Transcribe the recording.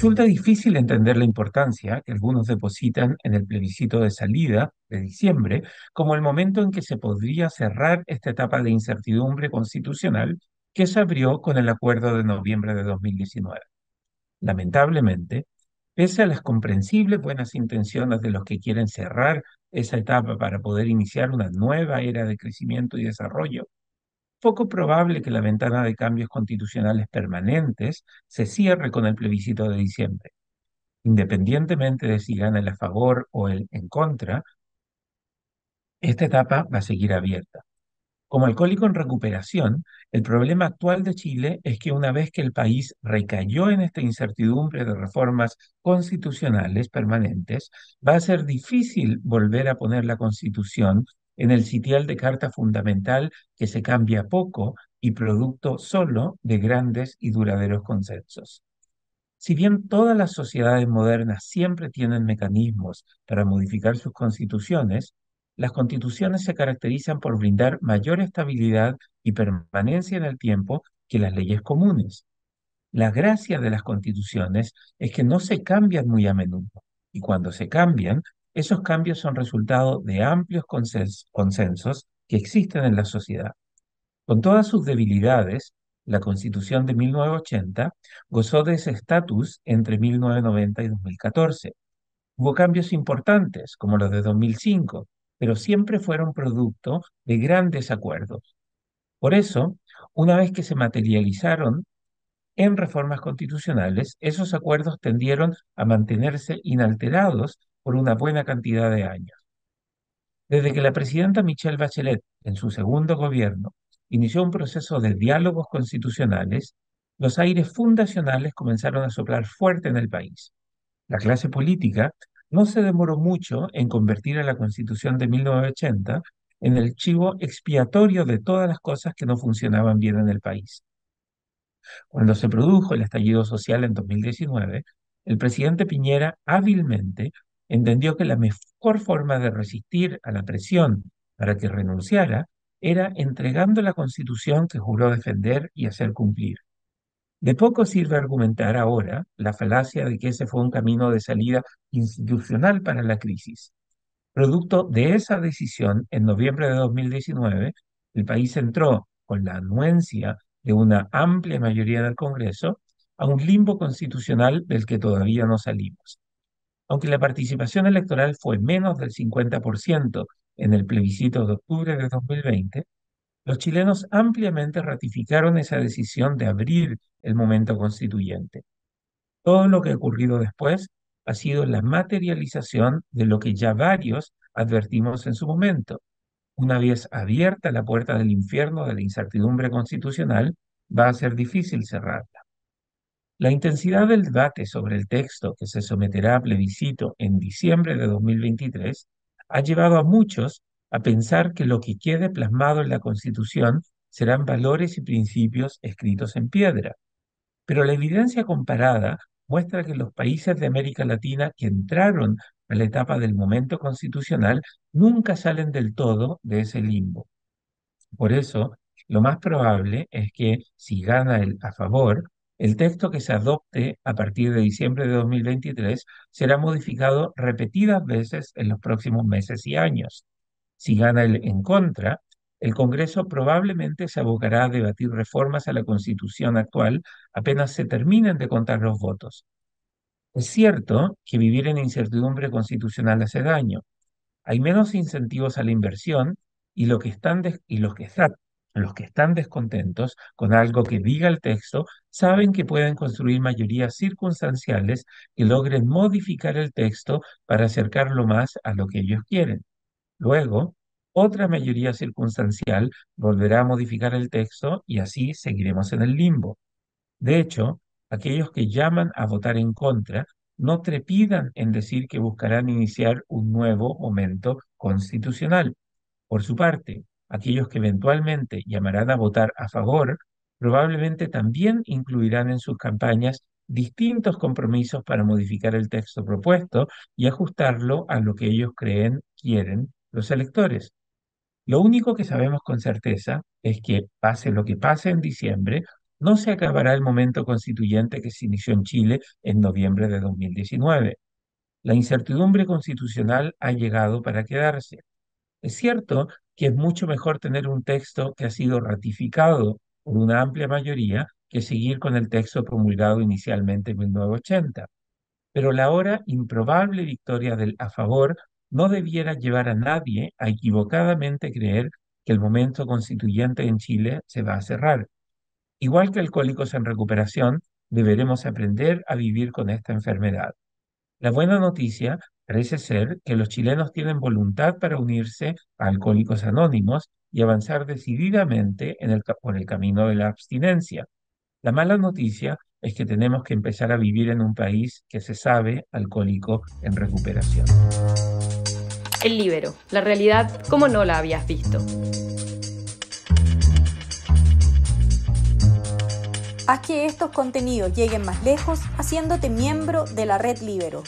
Resulta difícil entender la importancia que algunos depositan en el plebiscito de salida de diciembre como el momento en que se podría cerrar esta etapa de incertidumbre constitucional que se abrió con el acuerdo de noviembre de 2019. Lamentablemente, pese a las comprensibles buenas intenciones de los que quieren cerrar esa etapa para poder iniciar una nueva era de crecimiento y desarrollo, poco probable que la ventana de cambios constitucionales permanentes se cierre con el plebiscito de diciembre. Independientemente de si gana el a favor o el en contra, esta etapa va a seguir abierta. Como alcohólico en recuperación, el problema actual de Chile es que una vez que el país recayó en esta incertidumbre de reformas constitucionales permanentes, va a ser difícil volver a poner la constitución en el sitial de carta fundamental que se cambia poco y producto solo de grandes y duraderos consensos. Si bien todas las sociedades modernas siempre tienen mecanismos para modificar sus constituciones, las constituciones se caracterizan por brindar mayor estabilidad y permanencia en el tiempo que las leyes comunes. La gracia de las constituciones es que no se cambian muy a menudo y cuando se cambian esos cambios son resultado de amplios consensos que existen en la sociedad. Con todas sus debilidades, la Constitución de 1980 gozó de ese estatus entre 1990 y 2014. Hubo cambios importantes, como los de 2005, pero siempre fueron producto de grandes acuerdos. Por eso, una vez que se materializaron en reformas constitucionales, esos acuerdos tendieron a mantenerse inalterados por una buena cantidad de años. Desde que la presidenta Michelle Bachelet, en su segundo gobierno, inició un proceso de diálogos constitucionales, los aires fundacionales comenzaron a soplar fuerte en el país. La clase política no se demoró mucho en convertir a la Constitución de 1980 en el chivo expiatorio de todas las cosas que no funcionaban bien en el país. Cuando se produjo el estallido social en 2019, el presidente Piñera hábilmente entendió que la mejor forma de resistir a la presión para que renunciara era entregando la constitución que juró defender y hacer cumplir. De poco sirve argumentar ahora la falacia de que ese fue un camino de salida institucional para la crisis. Producto de esa decisión, en noviembre de 2019, el país entró, con la anuencia de una amplia mayoría del Congreso, a un limbo constitucional del que todavía no salimos. Aunque la participación electoral fue menos del 50% en el plebiscito de octubre de 2020, los chilenos ampliamente ratificaron esa decisión de abrir el momento constituyente. Todo lo que ha ocurrido después ha sido la materialización de lo que ya varios advertimos en su momento. Una vez abierta la puerta del infierno de la incertidumbre constitucional, va a ser difícil cerrarla. La intensidad del debate sobre el texto que se someterá a plebiscito en diciembre de 2023 ha llevado a muchos a pensar que lo que quede plasmado en la Constitución serán valores y principios escritos en piedra. Pero la evidencia comparada muestra que los países de América Latina que entraron a la etapa del momento constitucional nunca salen del todo de ese limbo. Por eso, lo más probable es que si gana el a favor, el texto que se adopte a partir de diciembre de 2023 será modificado repetidas veces en los próximos meses y años. Si gana el en contra, el Congreso probablemente se abocará a debatir reformas a la Constitución actual apenas se terminen de contar los votos. Es cierto que vivir en incertidumbre constitucional hace daño. Hay menos incentivos a la inversión y, lo que están y los que están los que están descontentos con algo que diga el texto saben que pueden construir mayorías circunstanciales que logren modificar el texto para acercarlo más a lo que ellos quieren. Luego, otra mayoría circunstancial volverá a modificar el texto y así seguiremos en el limbo. De hecho, aquellos que llaman a votar en contra no trepidan en decir que buscarán iniciar un nuevo momento constitucional. Por su parte, aquellos que eventualmente llamarán a votar a favor, probablemente también incluirán en sus campañas distintos compromisos para modificar el texto propuesto y ajustarlo a lo que ellos creen quieren los electores. Lo único que sabemos con certeza es que, pase lo que pase en diciembre, no se acabará el momento constituyente que se inició en Chile en noviembre de 2019. La incertidumbre constitucional ha llegado para quedarse. Es cierto que es mucho mejor tener un texto que ha sido ratificado por una amplia mayoría que seguir con el texto promulgado inicialmente en 1980. Pero la ahora improbable victoria del a favor no debiera llevar a nadie a equivocadamente creer que el momento constituyente en Chile se va a cerrar. Igual que alcohólicos en recuperación, deberemos aprender a vivir con esta enfermedad. La buena noticia parece ser que los chilenos tienen voluntad para unirse a Alcohólicos Anónimos y avanzar decididamente en el, por el camino de la abstinencia. La mala noticia es que tenemos que empezar a vivir en un país que se sabe alcohólico en recuperación. El libero, la realidad como no la habías visto. Haz que estos contenidos lleguen más lejos haciéndote miembro de la red Libero.